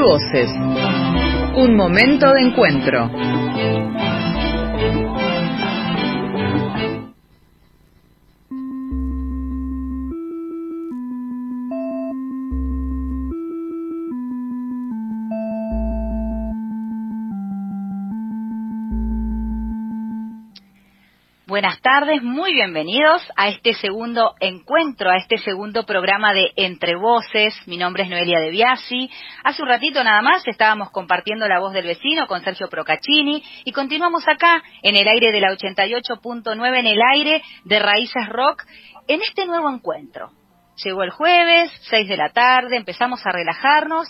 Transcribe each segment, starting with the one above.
Voces. Un momento de encuentro. Buenas tardes, muy bienvenidos a este segundo encuentro, a este segundo programa de Entre Voces. Mi nombre es Noelia De Biasi. Hace un ratito nada más estábamos compartiendo la voz del vecino con Sergio Procaccini y continuamos acá en el aire de la 88.9, en el aire de Raíces Rock, en este nuevo encuentro. Llegó el jueves, 6 de la tarde, empezamos a relajarnos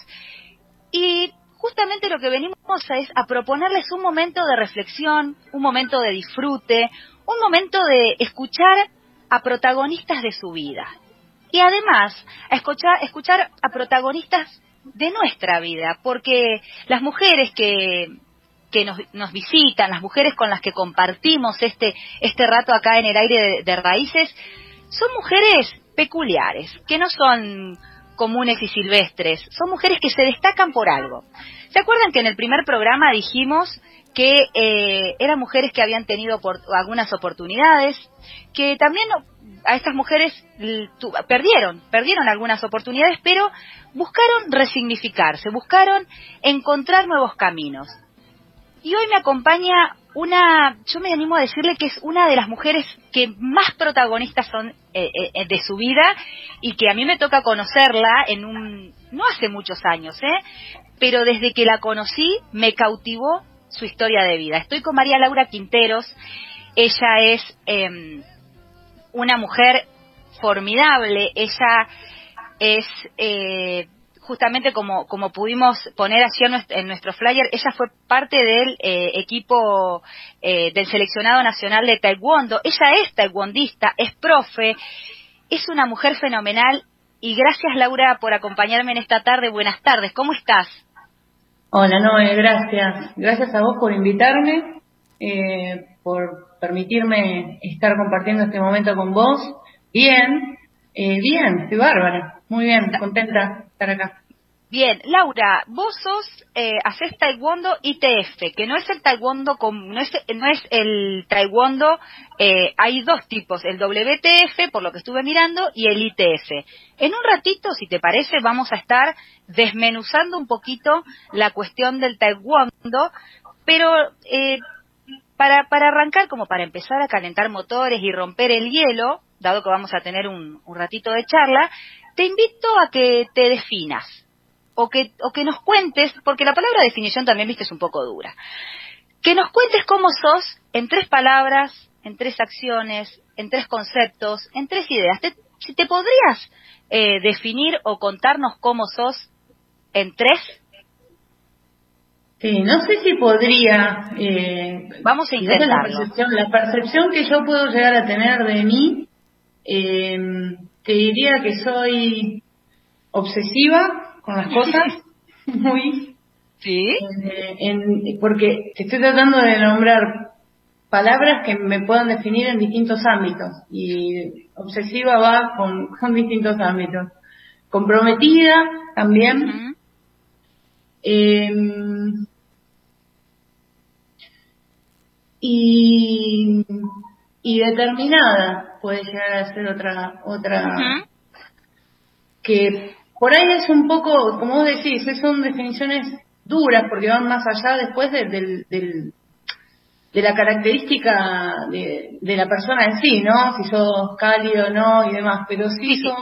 y justamente lo que venimos es a proponerles un momento de reflexión, un momento de disfrute, un momento de escuchar a protagonistas de su vida y además a escuchar, escuchar a protagonistas de nuestra vida, porque las mujeres que, que nos, nos, visitan, las mujeres con las que compartimos este, este rato acá en el aire de, de raíces, son mujeres peculiares, que no son comunes y silvestres, son mujeres que se destacan por algo. ¿Se acuerdan que en el primer programa dijimos que eh, eran mujeres que habían tenido algunas oportunidades, que también a estas mujeres perdieron, perdieron algunas oportunidades, pero buscaron resignificarse, buscaron encontrar nuevos caminos. Y hoy me acompaña una, yo me animo a decirle que es una de las mujeres que más protagonistas son eh, eh, de su vida y que a mí me toca conocerla en un, no hace muchos años, ¿eh? pero desde que la conocí me cautivó su historia de vida. Estoy con María Laura Quinteros. Ella es em, una mujer formidable. Ella es eh, justamente como, como pudimos poner así en nuestro flyer, ella fue parte del eh, equipo eh, del seleccionado nacional de Taekwondo. Ella es taekwondista, es profe, es una mujer fenomenal. Y gracias Laura por acompañarme en esta tarde. Buenas tardes, ¿cómo estás? Hola Noé, gracias. Gracias a vos por invitarme, eh, por permitirme estar compartiendo este momento con vos. Bien, eh, bien, estoy bárbara. Muy bien, contenta estar acá. Bien, Laura, vos sos, eh, haces taekwondo ITF, que no es el taekwondo, no es, no es el taekwondo, eh, hay dos tipos, el WTF, por lo que estuve mirando, y el ITF. En un ratito, si te parece, vamos a estar desmenuzando un poquito la cuestión del taekwondo, pero eh, para, para arrancar, como para empezar a calentar motores y romper el hielo, dado que vamos a tener un, un ratito de charla, te invito a que te definas o que, o que nos cuentes, porque la palabra definición también, viste, es un poco dura, que nos cuentes cómo sos en tres palabras, en tres acciones, en tres conceptos, en tres ideas. ¿Te, si te podrías eh, definir o contarnos cómo sos en tres? Sí, no sé si podría. Eh, Vamos a intentarlo. La percepción, la percepción que yo puedo llegar a tener de mí, eh, te diría que soy obsesiva, con las cosas, muy... Sí. En, porque estoy tratando de nombrar palabras que me puedan definir en distintos ámbitos y obsesiva va con, con distintos ámbitos. Comprometida también. Em, y, y determinada puede llegar a ser otra otra que por ahí es un poco, como vos decís, son definiciones duras porque van más allá después de, de la característica de, la persona en sí, ¿no? Si sos cálido o no y demás, pero sí son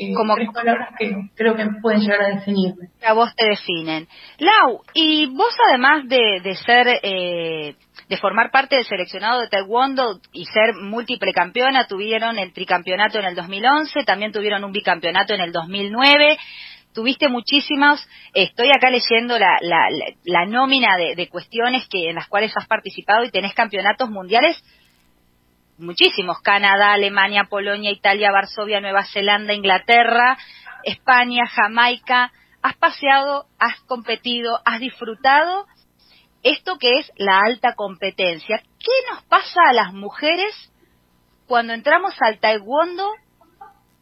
eh, como tres palabras que creo que pueden llegar a definirme. A vos te definen. Lau, y vos además de, de ser eh, de formar parte del seleccionado de Taekwondo y ser múltiple campeona, tuvieron el tricampeonato en el 2011, también tuvieron un bicampeonato en el 2009, tuviste muchísimas, estoy acá leyendo la, la, la nómina de, de, cuestiones que en las cuales has participado y tenés campeonatos mundiales muchísimos, Canadá, Alemania, Polonia, Italia, Varsovia, Nueva Zelanda, Inglaterra, España, Jamaica, has paseado, has competido, has disfrutado esto que es la alta competencia. ¿Qué nos pasa a las mujeres cuando entramos al taekwondo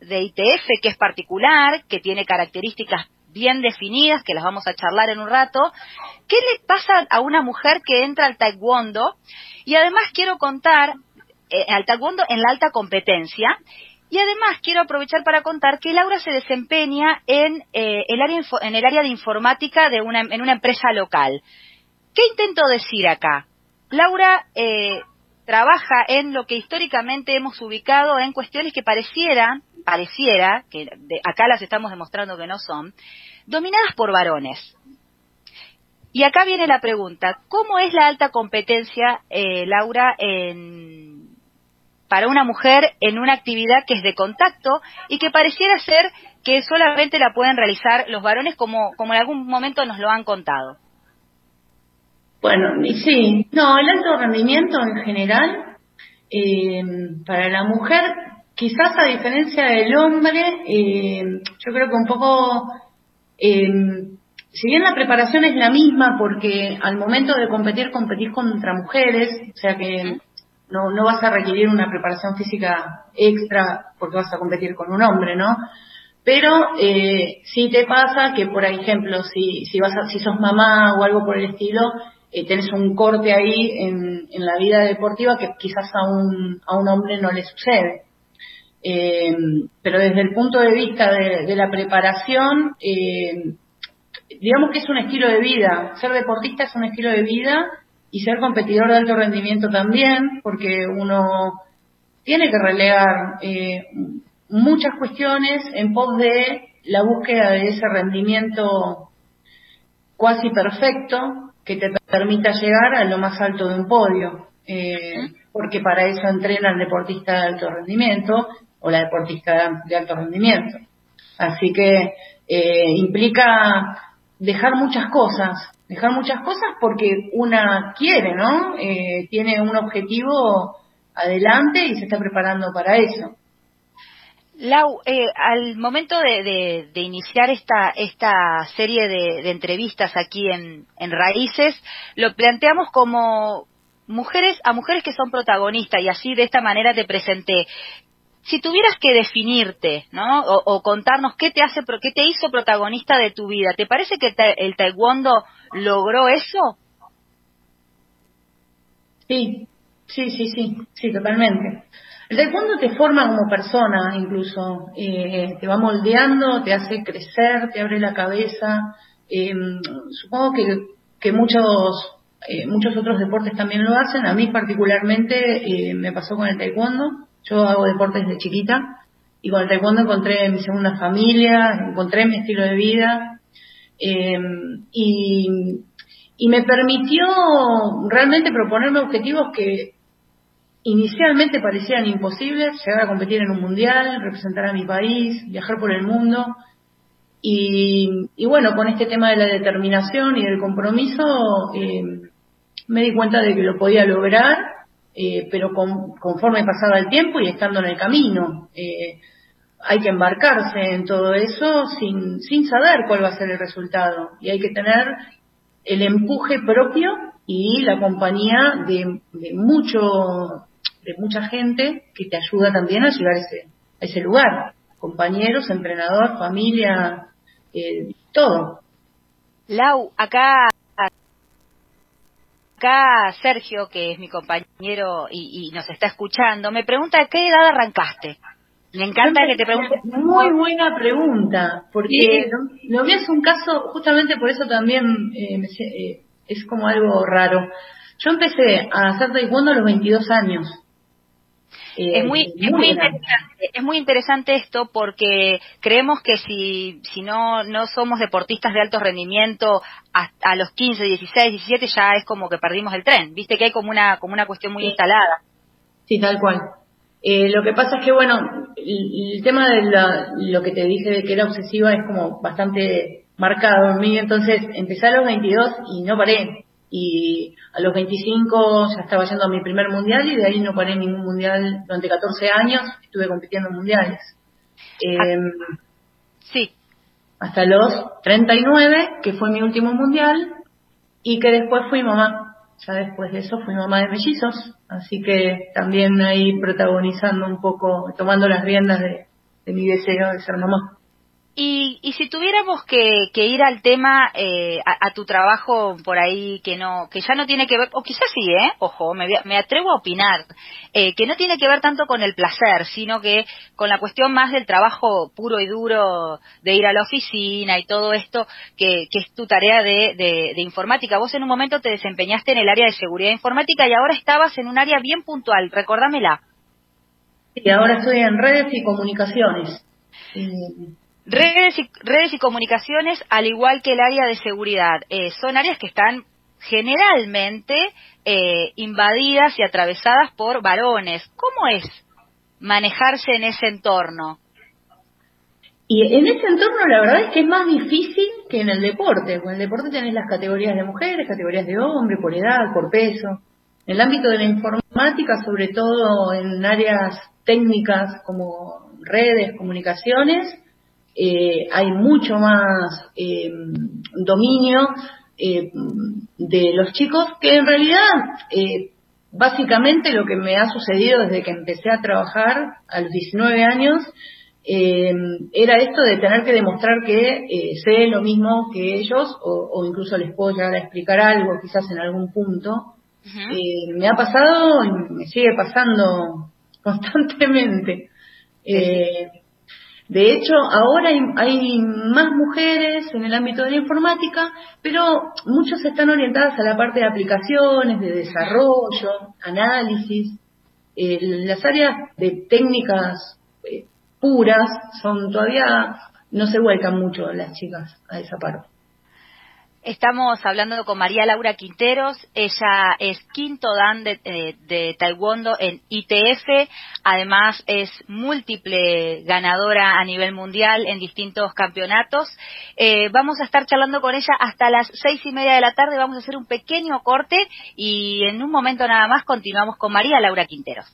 de ITF, que es particular, que tiene características bien definidas, que las vamos a charlar en un rato. ¿Qué le pasa a una mujer que entra al taekwondo? Y además quiero contar eh, taekwondo en la alta competencia. Y además quiero aprovechar para contar que Laura se desempeña en, eh, el, área en el área de informática de una, en una empresa local. ¿Qué intento decir acá? Laura eh, trabaja en lo que históricamente hemos ubicado en cuestiones que parecieran, pareciera, que acá las estamos demostrando que no son, dominadas por varones. Y acá viene la pregunta, ¿cómo es la alta competencia, eh, Laura, en, para una mujer en una actividad que es de contacto y que pareciera ser que solamente la pueden realizar los varones como, como en algún momento nos lo han contado? Bueno, sí, no, el alto rendimiento en general, eh, para la mujer, quizás a diferencia del hombre, eh, yo creo que un poco, eh, si bien la preparación es la misma, porque al momento de competir, competís contra mujeres, o sea que no, no vas a requerir una preparación física extra porque vas a competir con un hombre, ¿no? Pero eh, sí te pasa que, por ejemplo, si, si, vas a, si sos mamá o algo por el estilo, eh, tenés un corte ahí en, en, la vida deportiva que quizás a un, a un hombre no le sucede. Eh, pero desde el punto de vista de, de la preparación, eh, digamos que es un estilo de vida. Ser deportista es un estilo de vida y ser competidor de alto rendimiento también, porque uno tiene que relegar eh, muchas cuestiones en pos de la búsqueda de ese rendimiento cuasi perfecto que te permita llegar a lo más alto de un podio, eh, porque para eso entrena el deportista de alto rendimiento o la deportista de alto rendimiento. Así que eh, implica dejar muchas cosas, dejar muchas cosas porque una quiere, ¿no? Eh, tiene un objetivo adelante y se está preparando para eso. Lau, eh, al momento de, iniciar esta, esta serie de, entrevistas aquí en, Raíces, lo planteamos como mujeres a mujeres que son protagonistas y así de esta manera te presenté. Si tuvieras que definirte, ¿no? O, contarnos qué te hace, qué te hizo protagonista de tu vida, ¿te parece que el taekwondo logró eso? Sí, sí, sí, sí, sí, totalmente. El taekwondo te forma como persona, incluso, eh, te va moldeando, te hace crecer, te abre la cabeza. Eh, supongo que, que muchos, eh, muchos otros deportes también lo hacen. A mí particularmente me pasó con el taekwondo. Yo hago deportes de chiquita y con el taekwondo encontré mi segunda familia, encontré mi estilo de vida. y, y me permitió realmente proponerme objetivos que inicialmente parecían imposibles, llegar a competir en un mundial, representar a mi país, viajar por el mundo. Y, bueno, con este tema de la determinación y del compromiso, eh, me di cuenta de que lo podía lograr, eh, pero conforme pasaba el tiempo y estando en el camino. Eh, hay que embarcarse en todo eso sin, sin saber cuál va a ser el resultado. Y hay que tener el empuje propio y la compañía de, de mucho de mucha gente que te ayuda también a llegar a ese, a ese lugar. Compañeros, entrenador, familia, eh, todo. Lau, acá acá Sergio, que es mi compañero y, nos está escuchando, me pregunta ¿a qué edad arrancaste? Me encanta que te pregunte. Muy buena pregunta, porque lo, mío es un caso, justamente por eso también eh, eh, es como algo raro. Yo empecé a hacer taekwondo a los 22 años es muy, es muy interesante, es muy interesante esto porque creemos que si, si no, no somos deportistas de alto rendimiento a, los 15, 16, 17 ya es como que perdimos el tren, viste que hay como una, como una cuestión muy instalada. Sí, tal cual. Eh, lo que pasa es que, bueno, el, tema de lo que te dije de que era obsesiva es como bastante marcado en mí, entonces empecé a los 22 y no paré y a los 25 ya estaba yendo a mi primer mundial y de ahí no paré ningún mundial durante 14 años, estuve compitiendo en mundiales. Eh, sí. Hasta los 39, que fue mi último mundial, y que después fui mamá. Ya después de eso fui mamá de mellizos, así que también ahí protagonizando un poco, tomando las riendas de, de mi deseo de ser mamá. Y, y si tuviéramos que, que ir al tema, eh, a, tu trabajo por ahí que no, que ya no tiene que ver, o quizás sí, ¿eh? Ojo, me, me atrevo a opinar, eh, que no tiene que ver tanto con el placer, sino que con la cuestión más del trabajo puro y duro de ir a la oficina y todo esto, que, es tu tarea de, de, de informática. Vos en un momento te desempeñaste en el área de seguridad informática y ahora estabas en un área bien puntual, recordámela. Sí, ahora estoy en redes y comunicaciones. Redes y, redes y comunicaciones, al igual que el área de seguridad, eh, son áreas que están generalmente eh, invadidas y atravesadas por varones. ¿Cómo es manejarse en ese entorno? Y en ese entorno la verdad es que es más difícil que en el deporte. En el deporte tenés las categorías de mujeres, categorías de hombres, por edad, por peso. En el ámbito de la informática, sobre todo en áreas técnicas como redes, comunicaciones, eh, hay mucho más eh, dominio eh, de los chicos que en realidad básicamente lo que me ha sucedido desde que empecé a trabajar a los 19 años era esto de tener que demostrar que sé lo mismo que ellos o, incluso les puedo llegar a explicar algo quizás en algún punto. me ha pasado y me sigue pasando constantemente. Eh, de hecho, ahora hay, más mujeres en el ámbito de la informática, pero muchas están orientadas a la parte de aplicaciones, de desarrollo, análisis. Eh, las áreas de técnicas eh, puras son todavía, no se vuelcan mucho las chicas a esa parte. Estamos hablando con María Laura Quinteros. Ella es quinto dan de, eh, Taekwondo en ITF. Además, es múltiple ganadora a nivel mundial en distintos campeonatos. Eh, vamos a estar charlando con ella hasta las seis y media de la tarde. Vamos a hacer un pequeño corte y en un momento nada más continuamos con María Laura Quinteros.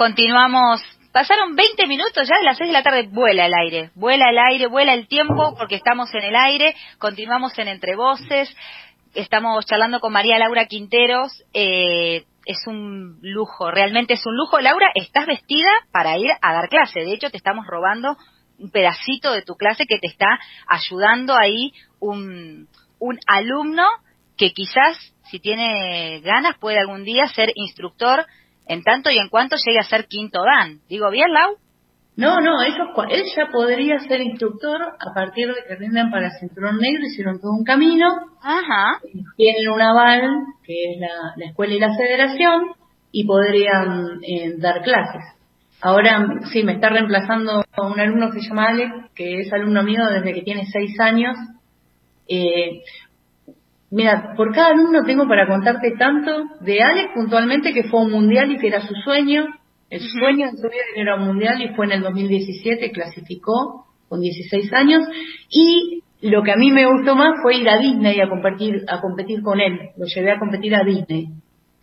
Continuamos. Pasaron 20 minutos ya de las 6 de la tarde, vuela el aire, vuela el aire, vuela el tiempo porque estamos en el aire, continuamos en Entre Voces, estamos charlando con María Laura Quinteros, eh, es un lujo, realmente es un lujo. Laura, estás vestida para ir a dar clase, de hecho te estamos robando un pedacito de tu clase que te está ayudando ahí un, un alumno que quizás, si tiene ganas, puede algún día ser instructor en tanto y en cuanto llegue a ser quinto dan. ¿Digo bien, Lau? No, no, ellos, él ya podría ser instructor a partir de que rinden para cinturón negro, hicieron todo un camino. Ajá. Tienen un aval, que es la, escuela y la federación, y podrían eh, dar clases. Ahora sí, me está reemplazando un alumno que se llama Alex, que es alumno mío desde que tiene seis años. Eh, mira, por cada alumno tengo para contarte tanto de Alex puntualmente, que fue un mundial y que era su sueño. El sueño de su vida era un mundial y fue en el 2017, clasificó con 16 años. Y lo que a mí me gustó más fue ir a Disney a competir, a competir con él. Lo llevé a competir a Disney.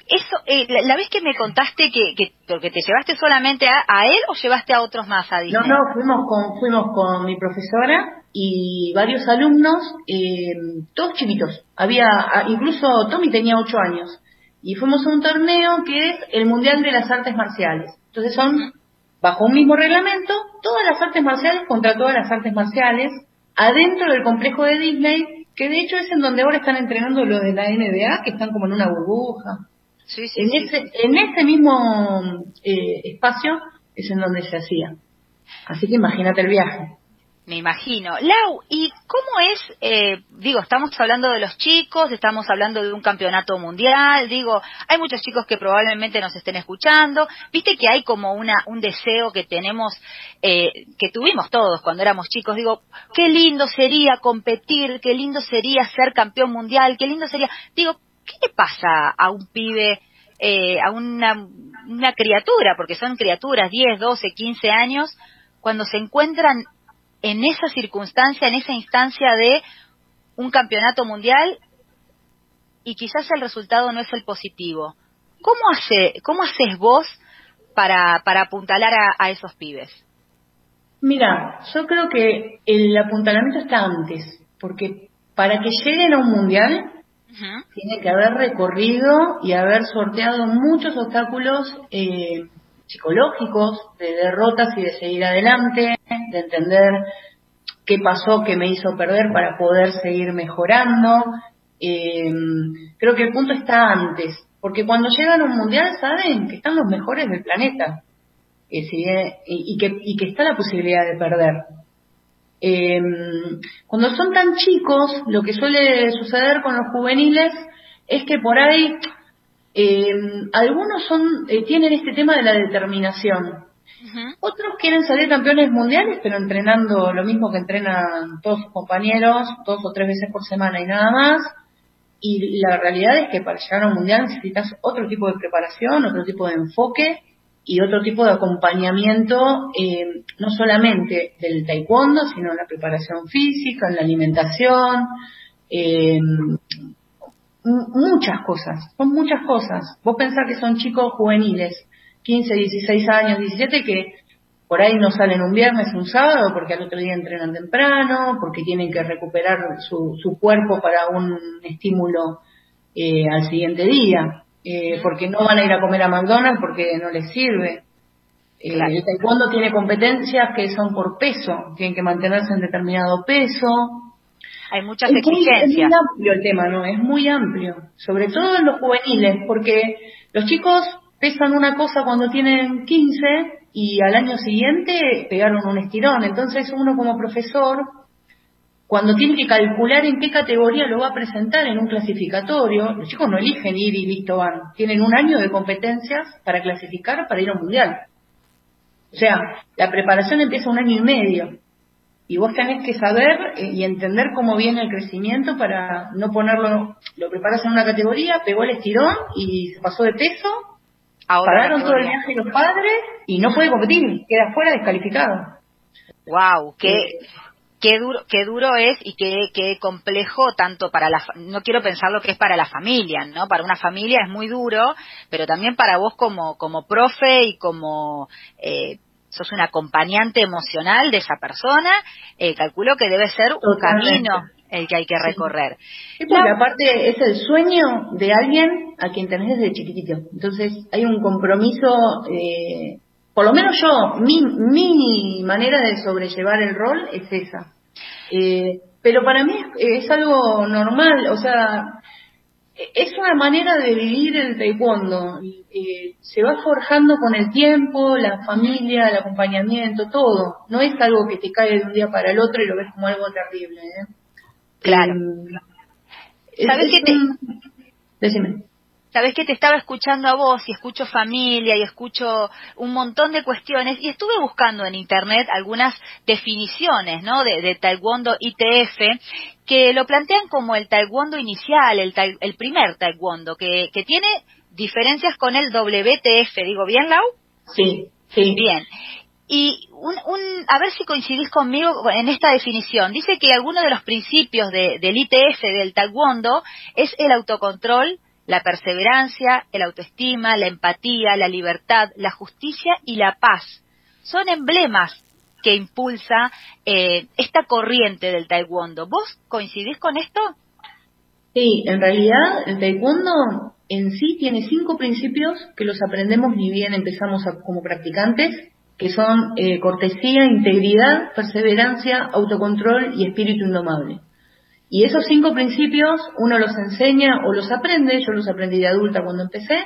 Eso, eh, la, vez que me contaste que, que, te llevaste solamente a, él o llevaste a otros más a Disney? No, no, fuimos con, fuimos con mi profesora y varios alumnos, eh, todos chiquitos. Había, incluso Tommy tenía ocho años. Y fuimos a un torneo que es el Mundial de las Artes Marciales. Entonces son, bajo un mismo reglamento, todas las artes marciales contra todas las artes marciales, adentro del complejo de Disney, que de hecho es en donde ahora están entrenando los de la NBA, que están como en una burbuja en, Ese, en ese mismo eh, espacio es en donde se hacía. Así que imagínate el viaje. Me imagino. Lau, ¿y cómo es? Eh, digo, estamos hablando de los chicos, estamos hablando de un campeonato mundial, digo, hay muchos chicos que probablemente nos estén escuchando. Viste que hay como una, un deseo que tenemos, eh, que tuvimos todos cuando éramos chicos. Digo, qué lindo sería competir, qué lindo sería ser campeón mundial, qué lindo sería. Digo, ¿qué le pasa a un pibe, eh, a una, criatura, porque son criaturas, 10, 12, 15 años, cuando se encuentran en esa circunstancia, en esa instancia de un campeonato mundial y quizás el resultado no es el positivo? ¿Cómo, hace, cómo haces vos para apuntalar a esos pibes? Mira, yo creo que el apuntalamiento está antes, porque para que lleguen a un mundial tiene que haber recorrido y haber sorteado muchos obstáculos eh, psicológicos, de derrotas y de seguir adelante, de entender qué pasó, qué me hizo perder para poder seguir mejorando. Eh, creo que el punto está antes, porque cuando llegan a un mundial saben que están los mejores del planeta y, que, y que está la posibilidad de perder. Eh, cuando son tan chicos, lo que suele suceder con los juveniles es que por ahí eh, algunos son eh, tienen este tema de la determinación. Otros quieren salir campeones mundiales, pero entrenando lo mismo que entrenan todos sus compañeros, dos o tres veces por semana y nada más. Y la realidad es que para llegar a un mundial necesitas otro tipo de preparación, otro tipo de enfoque y otro tipo de acompañamiento, eh, no solamente del taekwondo, sino en la preparación física, en la alimentación, eh, muchas cosas, son muchas cosas. Vos pensás que son chicos juveniles, 15, 16 años, 17, que por ahí no salen un viernes, un sábado, porque al otro día entrenan temprano, porque tienen que recuperar su, su cuerpo para un estímulo eh, al siguiente día. Eh, porque no van a ir a comer a McDonald's porque no les sirve. Eh, el taekwondo tiene competencias que son por peso, tienen que mantenerse en determinado peso. Hay muchas exigencias. es muy amplio el tema, ¿no? Es muy amplio. Sobre todo en los juveniles, porque los chicos pesan una cosa cuando tienen 15 y al año siguiente pegaron un estirón. Entonces uno como profesor cuando tiene que calcular en qué categoría lo va a presentar en un clasificatorio, los chicos no eligen ir y listo van. Tienen un año de competencias para clasificar para ir a un mundial. O sea, la preparación empieza un año y medio. Y vos tenés que saber eh, y entender cómo viene el crecimiento para no ponerlo, lo preparas en una categoría, pegó el estirón y se pasó de peso, pagaron todo el viaje los padres y no puede competir, queda fuera descalificado. Wow, qué, qué duro, qué duro es y qué, qué complejo tanto para la, no quiero pensar lo que es para la familia, ¿no? Para una familia es muy duro, pero también para vos como, como profe y como, eh, sos un acompañante emocional de esa persona, eh, calculo que debe ser un camino el que hay que recorrer. Sí, porque aparte es el sueño de alguien a quien tenés desde chiquitito. Entonces hay un compromiso, eh, por lo menos yo, mi, mi manera de sobrellevar el rol es esa. Eh, pero para mí es, algo normal, o sea, es una manera de vivir el taekwondo. Eh, se va forjando con el tiempo, la familia, el acompañamiento, todo. No es algo que te cae de un día para el otro y lo ves como algo terrible. ¿eh? Claro. ¿Sabes qué te... Decime. Sabes que te estaba escuchando a vos y escucho familia y escucho un montón de cuestiones y estuve buscando en internet algunas definiciones, ¿no? De, taekwondo ITF que lo plantean como el taekwondo inicial, el, el primer taekwondo, que, que tiene diferencias con el WTF. ¿Digo bien, Lau? Sí, sí. Bien. Y un, a ver si coincidís conmigo en esta definición. Dice que alguno de los principios del ITF, del Taekwondo, es el autocontrol, la perseverancia, el autoestima, la empatía, la libertad, la justicia y la paz. Son emblemas que impulsa eh, esta corriente del Taekwondo. ¿Vos coincidís con esto? Sí, en realidad el Taekwondo en sí tiene cinco principios que los aprendemos ni bien empezamos como practicantes que son eh, cortesía, integridad, perseverancia, autocontrol y espíritu indomable. Y esos cinco principios uno los enseña o los aprende, yo los aprendí de adulta cuando empecé,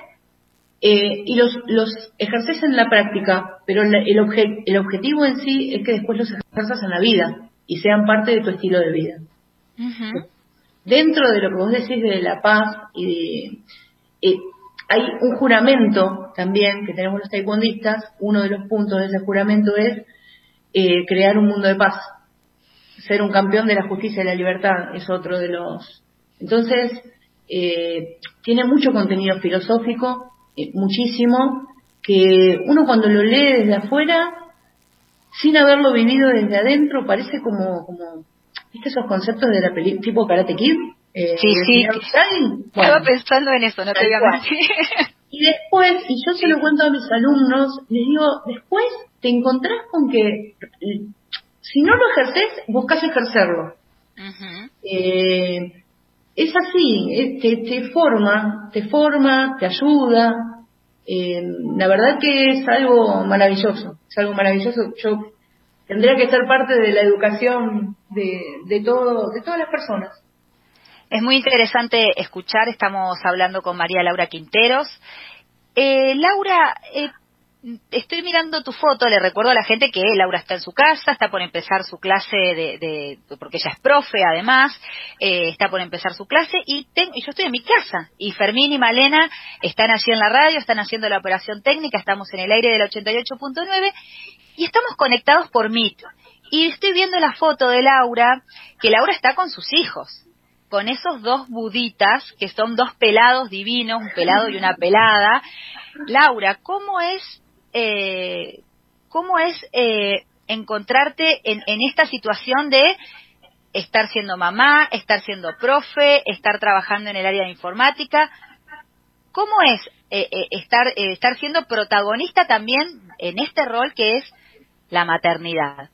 eh, y los, los ejerces en la práctica, pero el, el objetivo en sí es que después los ejerzas en la vida y sean parte de tu estilo de vida. Dentro de lo que vos decís de la paz y de... Eh, hay un juramento también que tenemos los taekwondistas, uno de los puntos de ese juramento es eh, crear un mundo de paz, ser un campeón de la justicia y la libertad, es otro de los... Entonces, eh, tiene mucho contenido filosófico, eh, muchísimo, que uno cuando lo lee desde afuera, sin haberlo vivido desde adentro, parece como, como ¿viste esos conceptos de la película tipo Karate Kid? Eh, sí, sí. Estaba pensando en eso, no te voy a mentir. Y después, y yo se lo cuento a mis alumnos, les digo, después te encontrás con que si no lo ejerces, buscas ejercerlo. eh, es así, te, te, forma, te forma, te ayuda. Eh, la verdad que es algo maravilloso, es algo maravilloso. Yo tendría que ser parte de la educación de, de todo, de todas las personas. Es muy interesante escuchar, estamos hablando con María Laura Quinteros. Eh, Laura, eh, estoy mirando tu foto, le recuerdo a la gente que Laura está en su casa, está por empezar su clase de, porque ella es profe además, eh, está por empezar su clase y, y yo estoy en mi casa y Fermín y Malena están allí en la radio, están haciendo la operación técnica, estamos en el aire del 88.9 y estamos conectados por Meet. Y estoy viendo la foto de Laura, que Laura está con sus hijos con esos dos buditas, que son dos pelados divinos, un pelado y una pelada. Laura, ¿cómo es, eh, cómo es eh, encontrarte en, esta situación de estar siendo mamá, estar siendo profe, estar trabajando en el área de informática? ¿Cómo es eh, estar, estar siendo protagonista también en este rol que es la maternidad?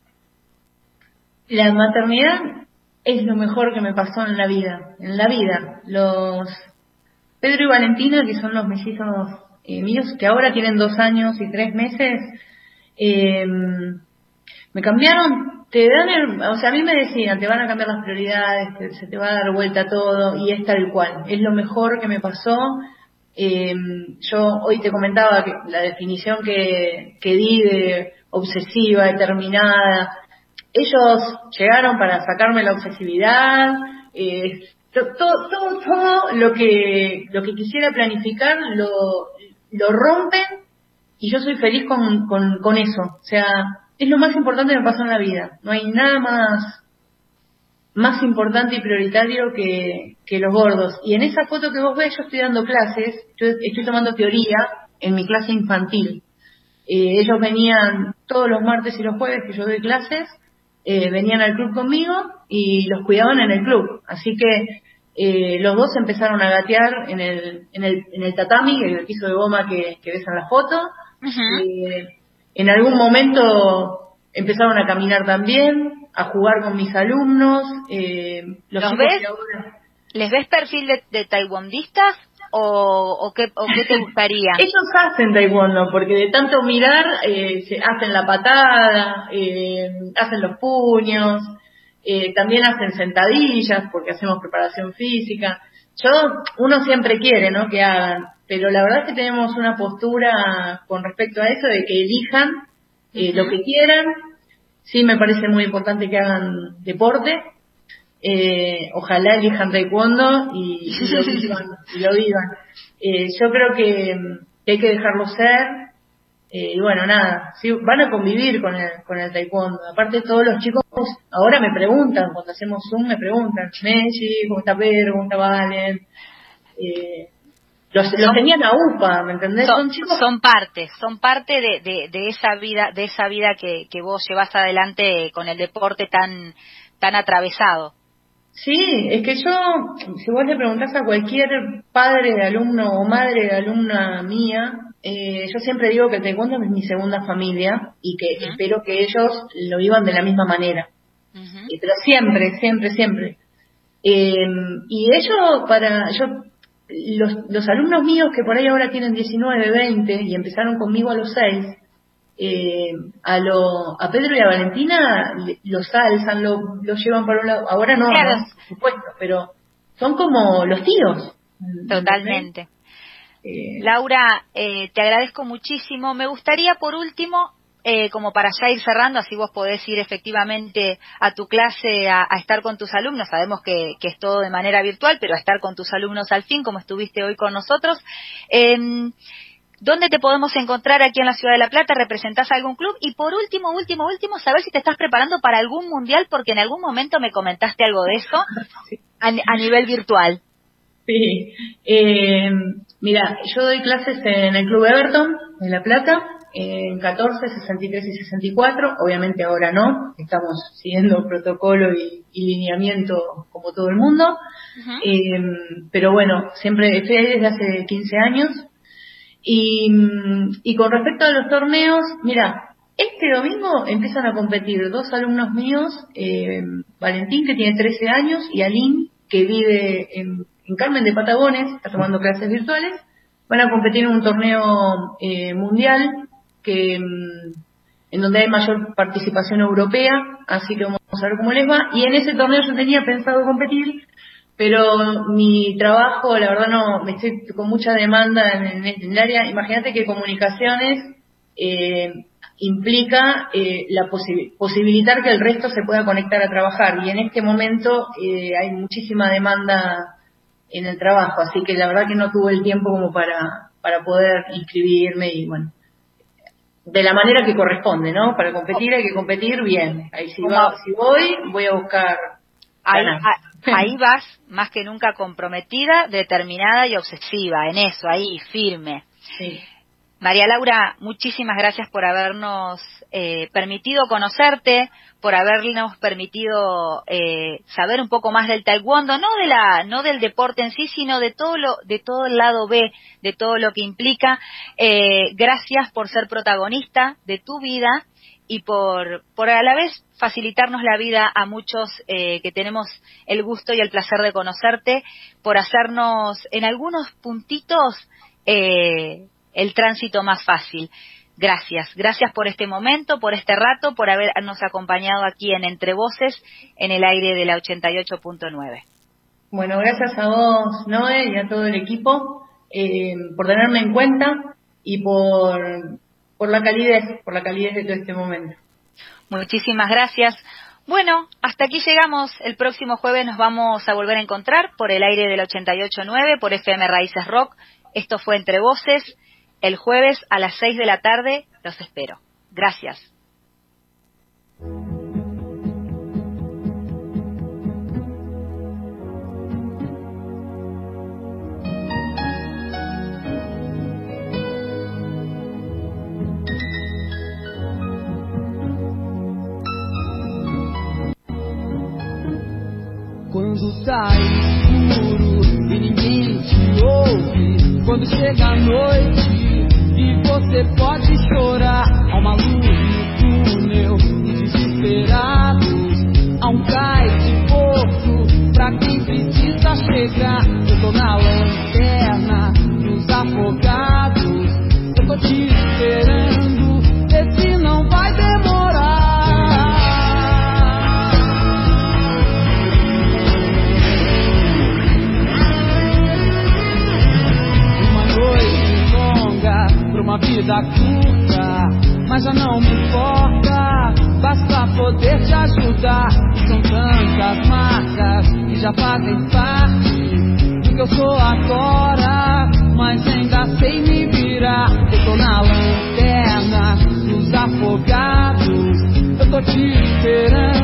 La maternidad es lo mejor que me pasó en la vida, en la vida. Los Pedro y Valentina, que son los mellizos eh, míos, que ahora tienen dos años y tres meses, em, me cambiaron, te dan el, o sea, a mí me decían, te van a cambiar las prioridades, se te va a dar vuelta todo, y es tal cual, es lo mejor que me pasó. Em, yo hoy te comentaba que la definición que, que di de obsesiva, determinada, ellos llegaron para sacarme la obsesividad, eh, todo, todo, todo lo que lo que quisiera planificar lo, lo rompen y yo soy feliz con, con, eso. O sea, es lo más importante que me pasó en la vida. No hay nada más más importante y prioritario que, que los gordos. Y en esa foto que vos ves, yo estoy dando clases, yo estoy tomando teoría en mi clase infantil. Eh, ellos venían todos los martes y los jueves que yo doy clases eh, venían al club conmigo y los cuidaban en el club. Así que eh, los dos empezaron a gatear en el, en el, en el tatami, el piso de goma que, ves en la foto. Eh, en algún momento empezaron a caminar también, a jugar con mis alumnos. los ves? ¿Les ves perfil de, de taekwondistas o, o, qué, o qué te gustaría? Ellos hacen taekwondo, porque de tanto mirar eh, se hacen la patada, eh, hacen los puños, eh, también hacen sentadillas porque hacemos preparación física. Yo, uno siempre quiere, ¿no? Que hagan, pero la verdad es que tenemos una postura con respecto a eso de que elijan lo que quieran. Sí, me parece muy importante que hagan deporte, eh, ojalá elijan taekwondo y, lo vivan. y lo vivan. Eh, yo creo que, hay que dejarlo ser. Eh, y bueno, nada, sí, van a convivir con el, con el taekwondo. Aparte, todos los chicos ahora me preguntan, cuando hacemos Zoom, me preguntan, Messi, ¿cómo está Pedro? ¿Cómo está Valen? Eh, los, los tenían a UPA, ¿me entendés? Son, chicos... son parte, son parte de, de, de, esa vida, de esa vida que, que vos llevas adelante con el deporte tan, tan atravesado. Sí, es que yo, si vos le preguntás a cualquier padre de alumno o madre de alumna mía, eh, yo siempre digo que el taekwondo es mi segunda familia y que espero que ellos lo vivan de la misma manera. Eh, pero siempre, siempre, siempre. Em, y ellos, para, yo, los, los alumnos míos que por ahí ahora tienen 19, 20 y empezaron conmigo a los 6, eh, a, lo, a Pedro y a Valentina los alzan, lo, llevan para un lado. Ahora no, por supuesto, pero son como los tíos. Totalmente. Eh, Laura, eh, te agradezco muchísimo. Me gustaría, por último, eh, como para ya ir cerrando, así vos podés ir efectivamente a tu clase a, estar con tus alumnos. Sabemos que, que, es todo de manera virtual, pero a estar con tus alumnos al fin, como estuviste hoy con nosotros. ¿Dónde te podemos encontrar aquí en la Ciudad de La Plata? ¿Representás algún club? Y por último, último, último, saber si te estás preparando para algún mundial, porque en algún momento me comentaste algo de eso a, nivel virtual. Sí. Eh, mira, yo doy clases en el Club Everton, en La Plata, en 14, 63 y 64. Obviamente ahora no, estamos siguiendo protocolo y, lineamiento como todo el mundo. Eh, pero bueno, siempre estoy ahí desde hace 15 años y, y con respecto a los torneos, mira, este domingo empiezan a competir dos alumnos míos, eh, Valentín que tiene 13 años y Aline que vive en, Carmen de Patagones, está tomando clases virtuales, van a competir en un torneo eh, mundial que mm, en donde hay mayor participación europea, así que vamos a ver cómo les va. Y en ese torneo yo tenía pensado competir, pero mi trabajo, la verdad, no, me estoy con mucha demanda en, el área. Imagínate que comunicaciones eh, implica eh, la posibilitar que el resto se pueda conectar a trabajar y en este momento eh, hay muchísima demanda en el trabajo, así que la verdad que no tuve el tiempo como para, para poder inscribirme y bueno, de la manera que corresponde, ¿no? Para competir hay que competir bien. Ahí si, si voy, voy a buscar Ahí, vas más que nunca comprometida, determinada y obsesiva, en eso, ahí, firme. María Laura, muchísimas gracias por habernos eh, permitido conocerte, por habernos permitido eh, saber un poco más del taekwondo, no de la, no del deporte en sí, sino de todo lo, de todo el lado B, de todo lo que implica. Eh, gracias por ser protagonista de tu vida y por, por a la vez facilitarnos la vida a muchos eh, que tenemos el gusto y el placer de conocerte, por hacernos en algunos puntitos eh, el tránsito más fácil. Gracias, gracias por este momento, por este rato, por habernos acompañado aquí en Entre Voces en el aire de la 88.9. Bueno, gracias a vos, Noé, y a todo el equipo eh, por tenerme en cuenta y por por la calidez, por la calidez de todo este momento. Muchísimas gracias. Bueno, hasta aquí llegamos. El próximo jueves nos vamos a volver a encontrar por el aire del 88.9, por FM Raíces Rock. Esto fue Entre Voces. El jueves a las 6 de la tarde los espero. Gracias. Tá escuro e ninguém te ouve. Quando chega a noite e você pode chorar, há uma luz no túnel e desesperados, há um cais de porto pra quem precisa chegar. Eu tô na vida curta, mas já não me importa. Basta poder te ajudar. São tantas marcas que já fazem parte do que eu sou agora, mas ainda sei me virar. Eu tô na lanterna dos afogados. Eu tô te esperando.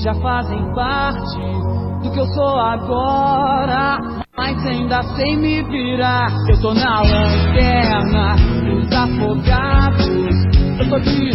Já fazem parte do que eu sou agora. Mas ainda sei me virar. Eu tô na lanterna dos afogados. Eu tô te